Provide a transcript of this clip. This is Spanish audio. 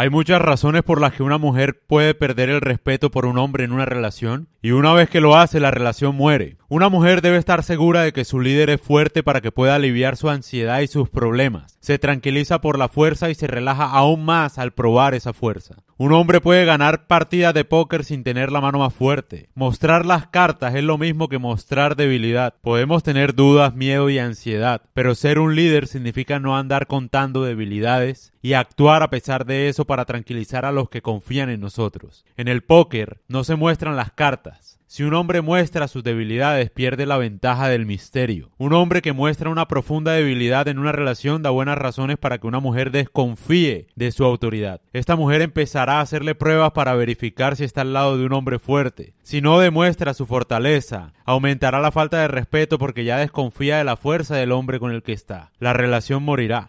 Hay muchas razones por las que una mujer puede perder el respeto por un hombre en una relación y una vez que lo hace la relación muere. Una mujer debe estar segura de que su líder es fuerte para que pueda aliviar su ansiedad y sus problemas. Se tranquiliza por la fuerza y se relaja aún más al probar esa fuerza. Un hombre puede ganar partidas de póker sin tener la mano más fuerte. Mostrar las cartas es lo mismo que mostrar debilidad. Podemos tener dudas, miedo y ansiedad, pero ser un líder significa no andar contando debilidades y actuar a pesar de eso para tranquilizar a los que confían en nosotros. En el póker no se muestran las cartas, si un hombre muestra sus debilidades, pierde la ventaja del misterio. Un hombre que muestra una profunda debilidad en una relación da buenas razones para que una mujer desconfíe de su autoridad. Esta mujer empezará a hacerle pruebas para verificar si está al lado de un hombre fuerte. Si no demuestra su fortaleza, aumentará la falta de respeto porque ya desconfía de la fuerza del hombre con el que está. La relación morirá.